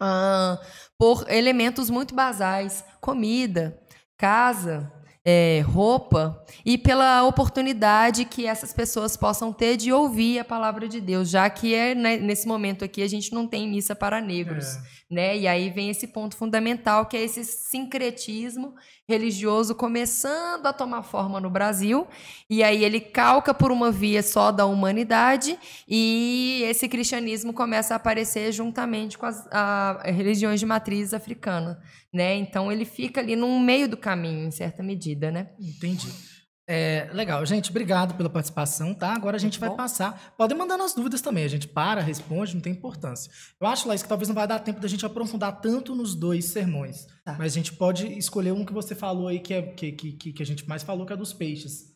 ah, por elementos muito basais: comida, casa, é, roupa e pela oportunidade que essas pessoas possam ter de ouvir a palavra de Deus, já que é né, nesse momento aqui a gente não tem missa para negros, é. Né? E aí vem esse ponto fundamental que é esse sincretismo religioso começando a tomar forma no Brasil, e aí ele calca por uma via só da humanidade, e esse cristianismo começa a aparecer juntamente com as a, religiões de matriz africana, né? Então ele fica ali no meio do caminho, em certa medida, né? Entendi. É, legal, gente, obrigado pela participação, tá? Agora a gente vai bom. passar. Podem mandar nas dúvidas também, a gente para, responde, não tem importância. Eu acho, Laís, que talvez não vai dar tempo da gente aprofundar tanto nos dois sermões. Tá. Mas a gente pode escolher um que você falou aí, que, é, que, que que a gente mais falou, que é dos peixes.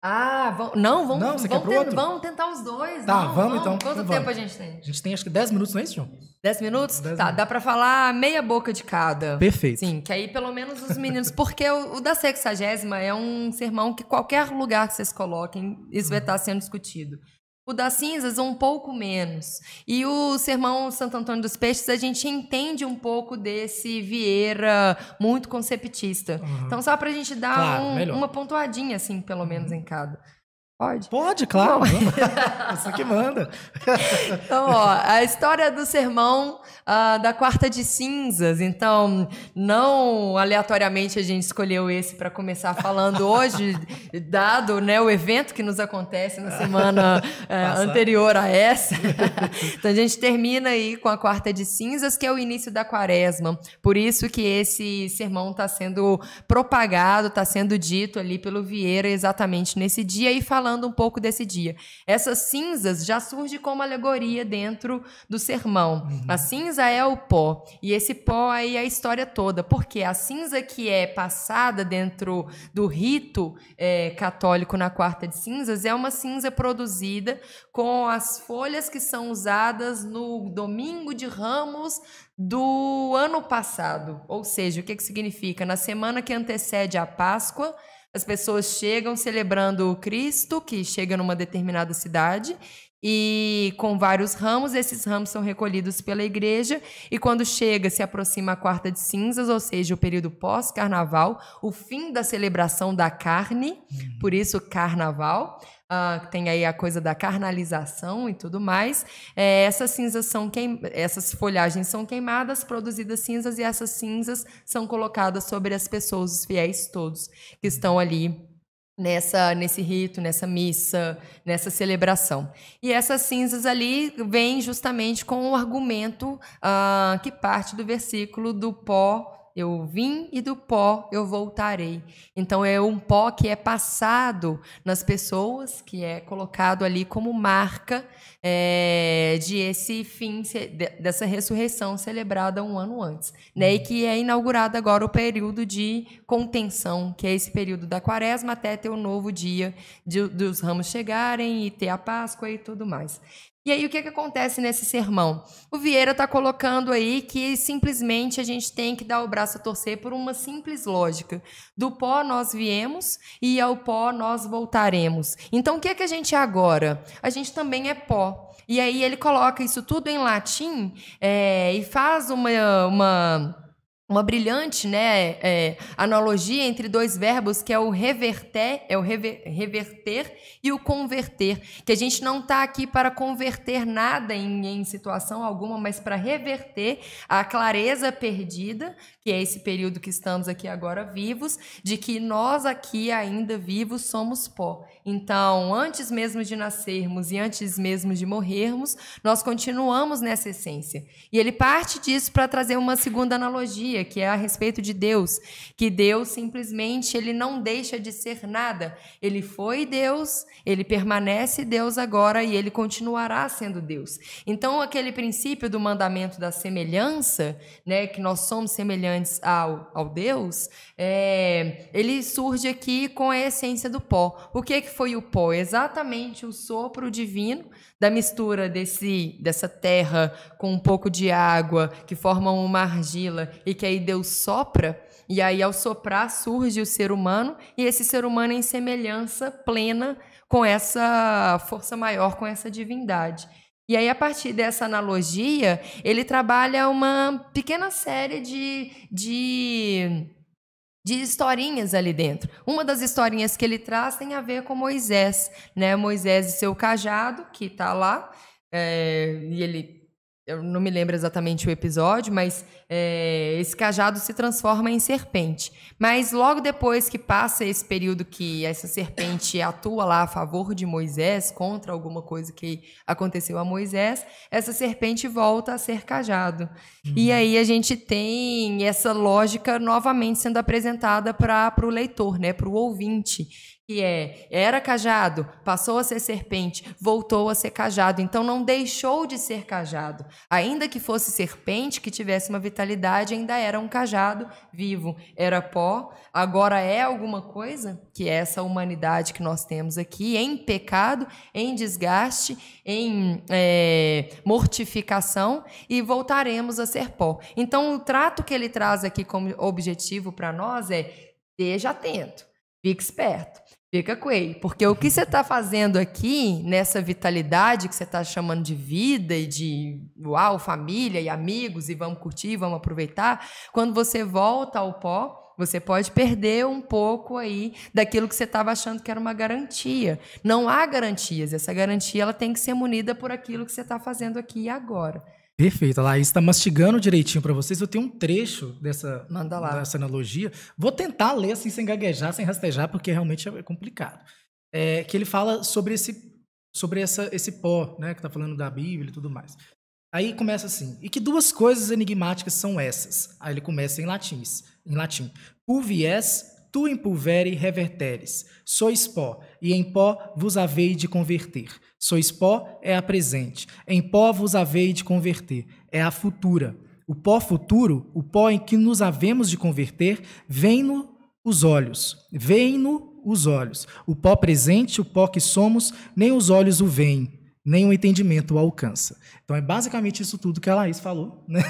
Ah, vão, não, vamos, Não, você vamos, ten- outro? vamos tentar os dois. Tá, não, vamos então, Quanto então tempo vamos. a gente tem? A gente tem acho que 10 minutos, não é isso, João? Dez minutos? Dez tá, minutos. dá pra falar meia boca de cada. Perfeito. Sim, que aí pelo menos os meninos. Porque o, o da sexagésima é um sermão que qualquer lugar que vocês coloquem, isso vai estar sendo discutido. O das cinzas, um pouco menos. E o sermão Santo Antônio dos Peixes, a gente entende um pouco desse Vieira muito conceptista. Uhum. Então, só pra gente dar Claro, um- uma pontuadinha, assim, pelo menos em cada. Pode? Pode, claro. Você que manda. Então, ó, a história do sermão ah, da quarta de cinzas. Então, não aleatoriamente a gente escolheu esse para começar falando hoje, dado né, o evento que nos acontece na semana Passa. anterior a essa. então, a gente termina aí com a quarta de cinzas, que é o início da quaresma. Por isso que esse sermão está sendo propagado, está sendo dito ali pelo Vieira exatamente nesse dia e falando um pouco desse dia. Essas cinzas já surge como alegoria dentro do sermão. A cinza é o pó, e esse pó aí é a história toda, porque a cinza que é passada dentro do rito eh, católico na quarta de cinzas é uma cinza produzida com as folhas que são usadas no domingo de ramos do ano passado. Ou seja, o que, que significa? Na semana que antecede a Páscoa, as pessoas chegam celebrando o Cristo, que chega numa determinada cidade, e com vários ramos, esses ramos são recolhidos pela igreja, e quando chega, se aproxima a quarta de cinzas, ou seja, o período pós-carnaval, o fim da celebração da carne, por isso carnaval. Ah, tem aí a coisa da carnalização e tudo mais. É, essas cinzas são queim... essas folhagens são queimadas, produzidas cinzas, e essas cinzas são colocadas sobre as pessoas, os fiéis todos, que estão ali nessa nesse rito, nessa missa, nessa celebração. E essas cinzas ali vêm justamente com o argumento ah, que parte do versículo do pó eu vim e do pó eu voltarei. Então é um pó que é passado nas pessoas, que é colocado ali como marca é, de esse fim, dessa ressurreição celebrada um ano antes. Né? E que é inaugurado agora o período de contenção, que é esse período da quaresma até ter o novo dia de- dos ramos chegarem e ter a Páscoa e tudo mais. E aí, o que, que acontece nesse sermão? O Vieira está colocando aí que simplesmente a gente tem que dar o braço a torcer por uma simples lógica. Do pó nós viemos e ao pó nós voltaremos. Então, o que, que a gente é agora? A gente também é pó. E aí ele coloca isso tudo em latim é, e faz uma, uma uma brilhante né, é, analogia entre dois verbos que é o reverter, é o rever- reverter e o converter. Que a gente não está aqui para converter nada em, em situação alguma, mas para reverter a clareza perdida, que é esse período que estamos aqui agora vivos, de que nós aqui ainda vivos somos pó. Então, antes mesmo de nascermos e antes mesmo de morrermos, nós continuamos nessa essência. E ele parte disso para trazer uma segunda analogia, que é a respeito de Deus, que Deus simplesmente ele não deixa de ser nada. Ele foi Deus, ele permanece Deus agora e ele continuará sendo Deus. Então, aquele princípio do mandamento da semelhança, né, que nós somos semelhantes ao, ao Deus, é, ele surge aqui com a essência do pó. O que, que foi o pó? Exatamente o sopro divino da mistura desse, dessa terra com um pouco de água que formam uma argila e que aí Deus sopra. E aí, ao soprar, surge o ser humano, e esse ser humano em semelhança plena com essa força maior, com essa divindade. E aí, a partir dessa analogia, ele trabalha uma pequena série de, de, de historinhas ali dentro. Uma das historinhas que ele traz tem a ver com Moisés, né? Moisés e seu cajado, que está lá, é, e ele. Eu não me lembro exatamente o episódio, mas é, esse cajado se transforma em serpente. Mas logo depois que passa esse período que essa serpente atua lá a favor de Moisés, contra alguma coisa que aconteceu a Moisés, essa serpente volta a ser cajado. E aí a gente tem essa lógica novamente sendo apresentada para o leitor, né, para o ouvinte. Que é era cajado, passou a ser serpente, voltou a ser cajado. Então não deixou de ser cajado. Ainda que fosse serpente, que tivesse uma vitalidade, ainda era um cajado vivo. Era pó, agora é alguma coisa, que é essa humanidade que nós temos aqui, em pecado, em desgaste, em é, mortificação, e voltaremos a ser pó. Então o trato que ele traz aqui como objetivo para nós é esteja atento. Fique esperto. Fica ele. Porque o que você está fazendo aqui, nessa vitalidade que você está chamando de vida e de uau, família e amigos, e vamos curtir, vamos aproveitar, quando você volta ao pó, você pode perder um pouco aí daquilo que você estava achando que era uma garantia. Não há garantias. Essa garantia ela tem que ser munida por aquilo que você está fazendo aqui e agora. Perfeito. A Laís está mastigando direitinho para vocês. Eu tenho um trecho dessa, dessa analogia. Vou tentar ler assim, sem gaguejar, sem rastejar, porque realmente é complicado. É, que ele fala sobre esse, sobre essa, esse pó, né, que está falando da Bíblia e tudo mais. Aí começa assim: e que duas coisas enigmáticas são essas? Aí ele começa em latim, em latim. Pulvies tu in pulvere reverteres. Sois pó, e em pó vos havei de converter. Sois pó é a presente, em pó vos havei de converter, é a futura. O pó futuro, o pó em que nos havemos de converter, vem-no os olhos, vem-no os olhos. O pó presente, o pó que somos, nem os olhos o veem, nem o entendimento o alcança. Então é basicamente isso tudo que a Laís falou, né?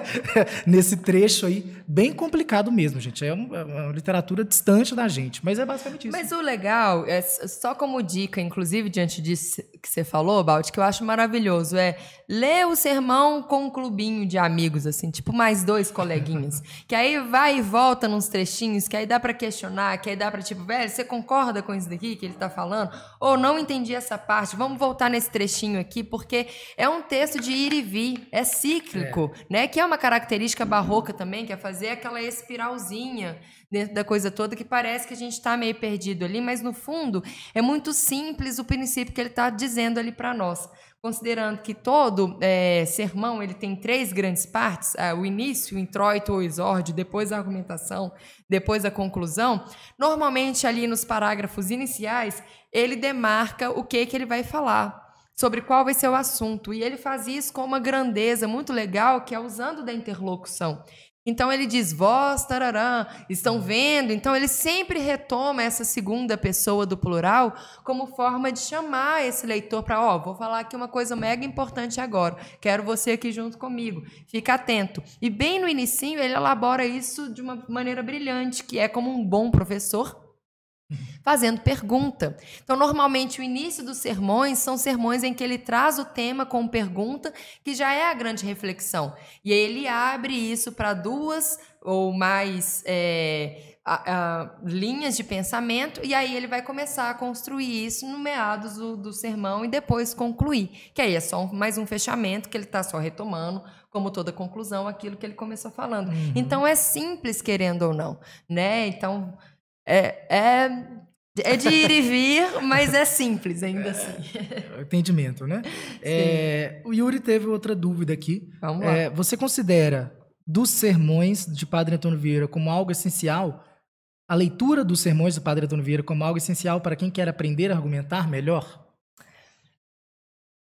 nesse trecho aí, bem complicado mesmo, gente. É uma, é uma, literatura distante da gente, mas é basicamente isso. Mas o legal, é só como dica, inclusive diante disso que você falou, Balt, que eu acho maravilhoso, é ler o sermão com um clubinho de amigos, assim, tipo mais dois coleguinhas, que aí vai e volta nos trechinhos, que aí dá para questionar, que aí dá para tipo, velho, você concorda com isso daqui que ele tá falando? Ou não entendi essa parte, vamos voltar nesse trechinho aqui, porque é um texto de ir e vir, é cíclico, é. né? Que é uma característica barroca também, que é fazer aquela espiralzinha dentro da coisa toda que parece que a gente está meio perdido ali, mas no fundo é muito simples o princípio que ele está dizendo ali para nós. Considerando que todo é, sermão ele tem três grandes partes: é, o início, o introito ou exórdio, depois a argumentação, depois a conclusão. Normalmente, ali nos parágrafos iniciais, ele demarca o que, que ele vai falar sobre qual vai ser o assunto. E ele faz isso com uma grandeza muito legal, que é usando da interlocução. Então ele diz, vós, tararã, estão vendo? Então ele sempre retoma essa segunda pessoa do plural como forma de chamar esse leitor para, ó, oh, vou falar aqui uma coisa mega importante agora. Quero você aqui junto comigo. Fica atento. E bem no início ele elabora isso de uma maneira brilhante, que é como um bom professor fazendo pergunta. Então, normalmente, o início dos sermões são sermões em que ele traz o tema com pergunta, que já é a grande reflexão. E aí ele abre isso para duas ou mais é, a, a, linhas de pensamento, e aí ele vai começar a construir isso no meados do, do sermão e depois concluir. Que aí é só um, mais um fechamento, que ele está só retomando como toda conclusão, aquilo que ele começou falando. Uhum. Então é simples, querendo ou não, né? Então é, é, é de ir e vir, mas é simples ainda é, assim. Entendimento, né? É, o Yuri teve outra dúvida aqui. Vamos lá. É, você considera dos sermões de Padre Antônio Vieira como algo essencial? A leitura dos sermões do Padre Antônio Vieira como algo essencial para quem quer aprender a argumentar melhor?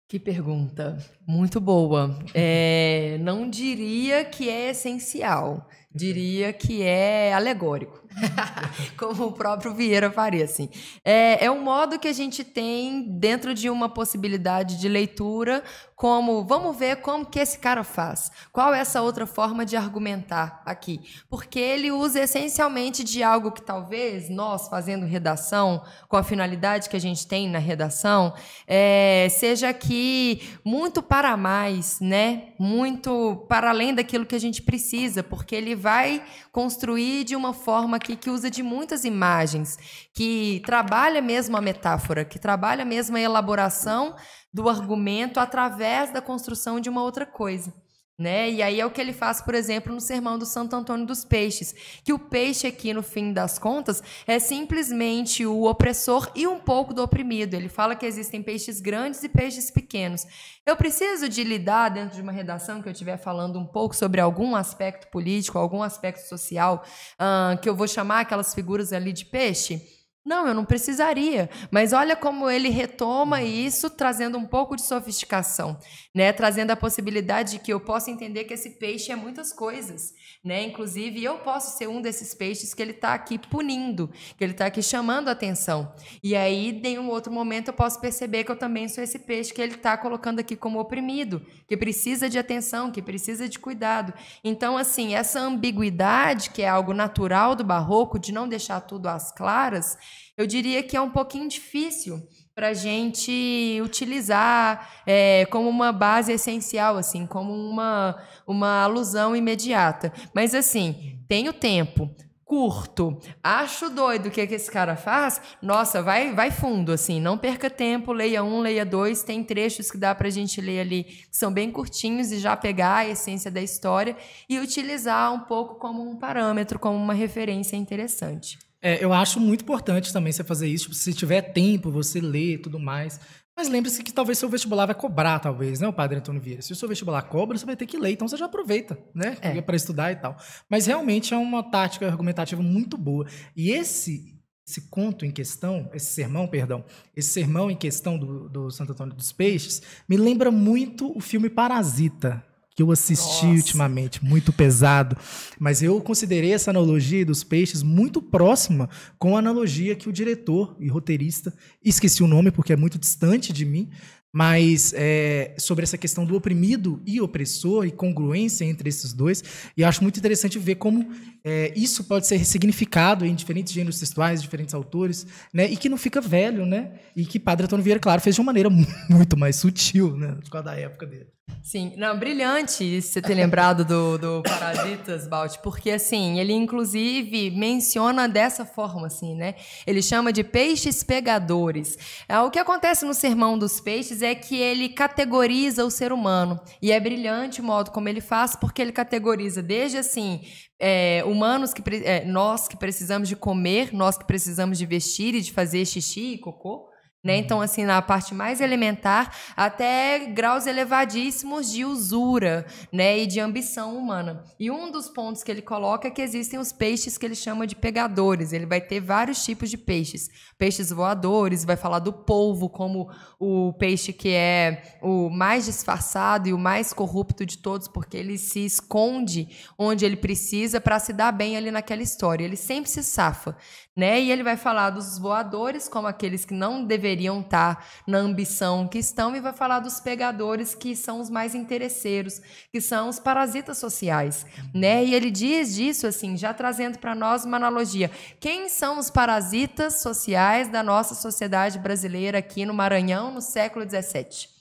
Que pergunta, muito boa. É, não diria que é essencial, diria que é alegórico. como o próprio Vieira faria, assim. É, é um modo que a gente tem dentro de uma possibilidade de leitura, como vamos ver como que esse cara faz. Qual é essa outra forma de argumentar aqui? Porque ele usa essencialmente de algo que talvez nós, fazendo redação, com a finalidade que a gente tem na redação, é, seja aqui muito para mais, né? Muito para além daquilo que a gente precisa, porque ele vai construir de uma forma aqui que usa de muitas imagens, que trabalha mesmo a metáfora, que trabalha mesmo a elaboração do argumento através da construção de uma outra coisa. Né? E aí é o que ele faz, por exemplo, no sermão do Santo Antônio dos Peixes, que o peixe aqui, no fim das contas, é simplesmente o opressor e um pouco do oprimido. Ele fala que existem peixes grandes e peixes pequenos. Eu preciso de lidar dentro de uma redação que eu estiver falando um pouco sobre algum aspecto político, algum aspecto social, uh, que eu vou chamar aquelas figuras ali de peixe. Não, eu não precisaria. Mas olha como ele retoma isso, trazendo um pouco de sofisticação, né? Trazendo a possibilidade de que eu possa entender que esse peixe é muitas coisas, né? Inclusive, eu posso ser um desses peixes que ele está aqui punindo, que ele está aqui chamando atenção. E aí, em um outro momento, eu posso perceber que eu também sou esse peixe que ele está colocando aqui como oprimido, que precisa de atenção, que precisa de cuidado. Então, assim, essa ambiguidade, que é algo natural do barroco, de não deixar tudo às claras, eu diria que é um pouquinho difícil para a gente utilizar é, como uma base essencial, assim, como uma, uma alusão imediata. Mas assim, tenho tempo, curto, acho doido o que, que esse cara faz, nossa, vai, vai fundo, assim, não perca tempo, leia um, leia dois, tem trechos que dá para a gente ler ali que são bem curtinhos e já pegar a essência da história e utilizar um pouco como um parâmetro, como uma referência interessante. É, eu acho muito importante também você fazer isso. Tipo, se tiver tempo, você lê e tudo mais. Mas lembre-se que talvez seu vestibular vai cobrar, talvez, né, o padre Antônio Vieira? Se o seu vestibular cobra, você vai ter que ler, então você já aproveita, né? É. Para estudar e tal. Mas realmente é uma tática argumentativa muito boa. E esse esse conto em questão, esse sermão, perdão, esse sermão em questão do, do Santo Antônio dos Peixes, me lembra muito o filme Parasita, que eu assisti Nossa. ultimamente, muito pesado. Mas eu considerei essa analogia dos peixes muito próxima com a analogia que o diretor e roteirista, esqueci o nome porque é muito distante de mim, mas é, sobre essa questão do oprimido e opressor e congruência entre esses dois. E acho muito interessante ver como é, isso pode ser ressignificado em diferentes gêneros textuais, diferentes autores, né? E que não fica velho, né? E que Padre Antônio Vieira, claro, fez de uma maneira muito mais sutil, né? Por causa da época dele. Sim, não, brilhante você ter lembrado do, do Parasitas, Balt, porque assim, ele inclusive menciona dessa forma, assim, né? Ele chama de peixes pegadores. É, o que acontece no Sermão dos Peixes é que ele categoriza o ser humano. E é brilhante o modo como ele faz, porque ele categoriza desde assim, é, humanos que é, nós que precisamos de comer, nós que precisamos de vestir e de fazer xixi e cocô né? Então, assim, na parte mais elementar, até graus elevadíssimos de usura né? e de ambição humana. E um dos pontos que ele coloca é que existem os peixes que ele chama de pegadores. Ele vai ter vários tipos de peixes. Peixes voadores, vai falar do polvo como o peixe que é o mais disfarçado e o mais corrupto de todos, porque ele se esconde onde ele precisa para se dar bem ali naquela história. Ele sempre se safa. Né? E ele vai falar dos voadores como aqueles que não deveriam estar na ambição que estão, e vai falar dos pegadores que são os mais interesseiros, que são os parasitas sociais. Né? E ele diz disso assim, já trazendo para nós uma analogia. Quem são os parasitas sociais da nossa sociedade brasileira aqui no Maranhão no século XVII?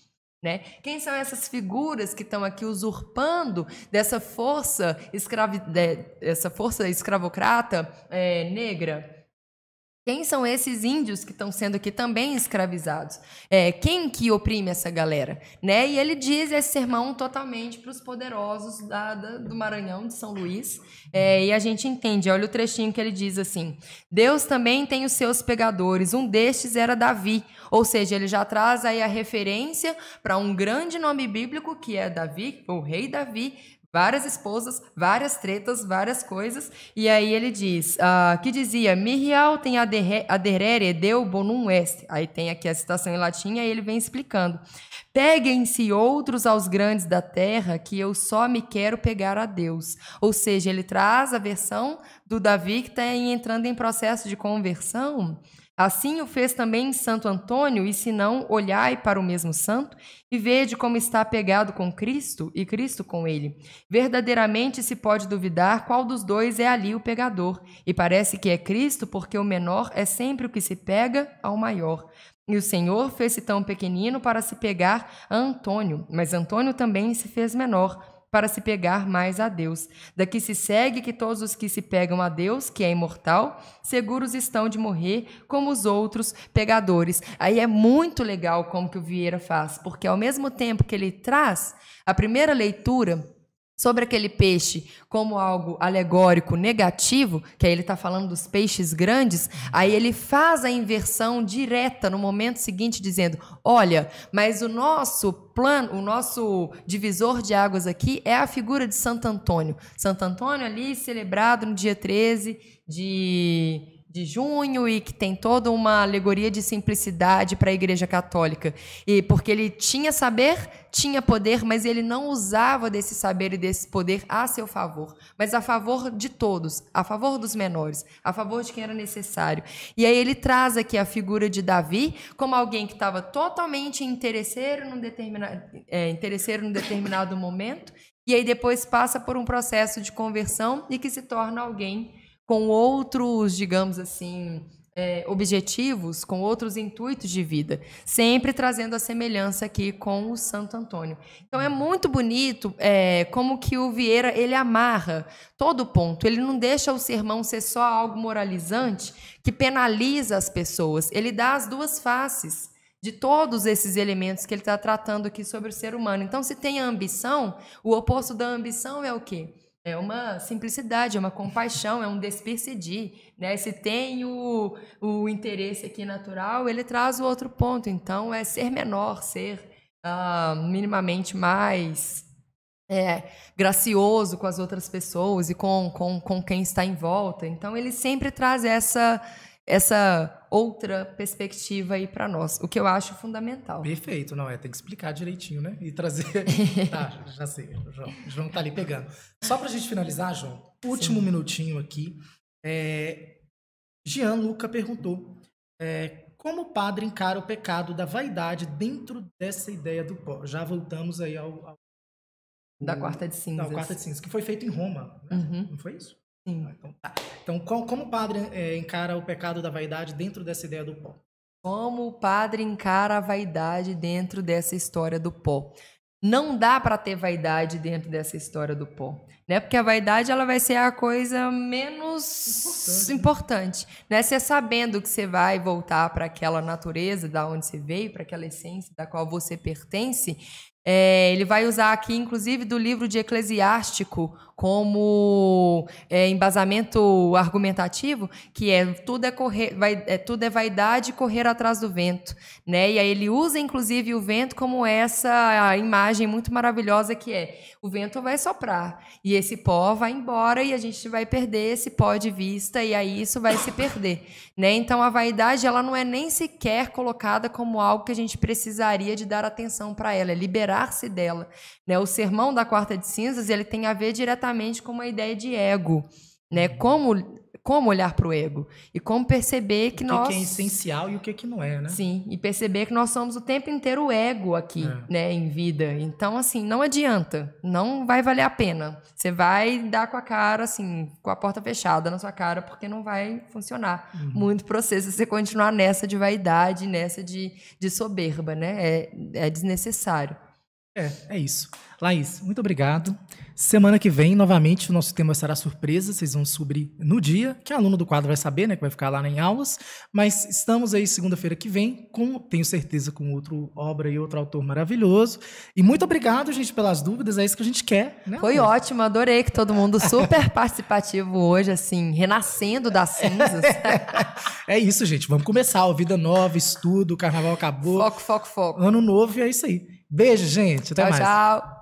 Né? Quem são essas figuras que estão aqui usurpando dessa força, escravi, essa força escravocrata é, negra? Quem são esses índios que estão sendo aqui também escravizados? É, quem que oprime essa galera? Né? E ele diz esse sermão totalmente para os poderosos da, da, do Maranhão, de São Luís. É, e a gente entende, olha o trechinho que ele diz assim: Deus também tem os seus pegadores, um destes era Davi. Ou seja, ele já traz aí a referência para um grande nome bíblico que é Davi, o rei Davi, várias esposas, várias tretas, várias coisas. E aí ele diz, uh, que dizia, Mirial tem aderere deu bonum est. Aí tem aqui a citação em latim, e ele vem explicando. Peguem-se outros aos grandes da terra, que eu só me quero pegar a Deus. Ou seja, ele traz a versão do Davi que está entrando em processo de conversão Assim o fez também Santo Antônio, e se não, olhai para o mesmo santo e vede como está pegado com Cristo e Cristo com ele. Verdadeiramente se pode duvidar qual dos dois é ali o pegador, e parece que é Cristo, porque o menor é sempre o que se pega ao maior. E o Senhor fez-se tão pequenino para se pegar a Antônio, mas Antônio também se fez menor para se pegar mais a Deus. Daqui se segue que todos os que se pegam a Deus, que é imortal, seguros estão de morrer como os outros pegadores. Aí é muito legal como que o Vieira faz, porque ao mesmo tempo que ele traz a primeira leitura sobre aquele peixe como algo alegórico negativo, que aí ele está falando dos peixes grandes, aí ele faz a inversão direta no momento seguinte, dizendo: olha, mas o nosso plano, o nosso divisor de águas aqui é a figura de Santo Antônio. Santo Antônio ali celebrado no dia 13 de de junho e que tem toda uma alegoria de simplicidade para a Igreja Católica. E porque ele tinha saber, tinha poder, mas ele não usava desse saber e desse poder a seu favor, mas a favor de todos, a favor dos menores, a favor de quem era necessário. E aí ele traz aqui a figura de Davi como alguém que estava totalmente interesseiro num determinado, é, interesseiro num determinado momento, e aí depois passa por um processo de conversão e que se torna alguém com outros, digamos assim, é, objetivos, com outros intuitos de vida, sempre trazendo a semelhança aqui com o Santo Antônio. Então é muito bonito é, como que o Vieira ele amarra todo o ponto. Ele não deixa o sermão ser só algo moralizante que penaliza as pessoas. Ele dá as duas faces de todos esses elementos que ele está tratando aqui sobre o ser humano. Então, se tem a ambição, o oposto da ambição é o quê? É uma simplicidade, é uma compaixão, é um despir-se-de. Né? Se tem o, o interesse aqui natural, ele traz o outro ponto. Então, é ser menor, ser uh, minimamente mais é, gracioso com as outras pessoas e com, com, com quem está em volta. Então, ele sempre traz essa essa outra perspectiva aí para nós, o que eu acho fundamental. Perfeito, não é? Tem que explicar direitinho, né? E trazer. tá, já sei, João. João tá ali pegando. Só para a gente finalizar, João, último Sim. minutinho aqui. É... Gianluca perguntou: é, como o padre encara o pecado da vaidade dentro dessa ideia do pó? Já voltamos aí ao. ao... Da quarta de cinzas. Da quarta de cinzas, que foi feito em Roma, né? uhum. não foi isso? Sim. Então, tá. então como o padre é, encara o pecado da vaidade dentro dessa ideia do pó? Como o padre encara a vaidade dentro dessa história do pó? Não dá para ter vaidade dentro dessa história do pó, né? Porque a vaidade ela vai ser a coisa menos importante, importante né? Você sabendo que você vai voltar para aquela natureza da onde você veio, para aquela essência da qual você pertence, é, ele vai usar aqui, inclusive, do livro de Eclesiástico como é, embasamento argumentativo, que é tudo é, correr, vai, é tudo é vaidade correr atrás do vento, né? E aí ele usa, inclusive, o vento como essa imagem muito maravilhosa que é o vento vai soprar e esse pó vai embora e a gente vai perder esse pó de vista e aí isso vai se perder, né? Então a vaidade ela não é nem sequer colocada como algo que a gente precisaria de dar atenção para ela, é liberar-se dela, né? O sermão da quarta de cinzas ele tem a ver diretamente com uma ideia de ego, né? Como como olhar para o ego e como perceber que, que nós o que é essencial e o que que não é, né? Sim, e perceber que nós somos o tempo inteiro ego aqui, é. né, em vida. Então assim, não adianta, não vai valer a pena. Você vai dar com a cara assim, com a porta fechada na sua cara, porque não vai funcionar. Uhum. Muito processo você continuar nessa de vaidade, nessa de, de soberba, né? É, é desnecessário. É, é isso. Laís, muito obrigado. Semana que vem, novamente, o nosso tema será surpresa, vocês vão descobrir no dia, que o aluno do quadro vai saber, né, que vai ficar lá em aulas, mas estamos aí segunda-feira que vem, com, tenho certeza, com outro obra e outro autor maravilhoso. E muito obrigado, gente, pelas dúvidas, é isso que a gente quer. Né, Foi ótimo, adorei que todo mundo super participativo hoje, assim, renascendo das cinzas. é isso, gente, vamos começar, ó, vida nova, estudo, carnaval acabou. Foco, foco, foco. Ano novo e é isso aí. Beijo, gente. Até tchau, mais. Tchau, tchau.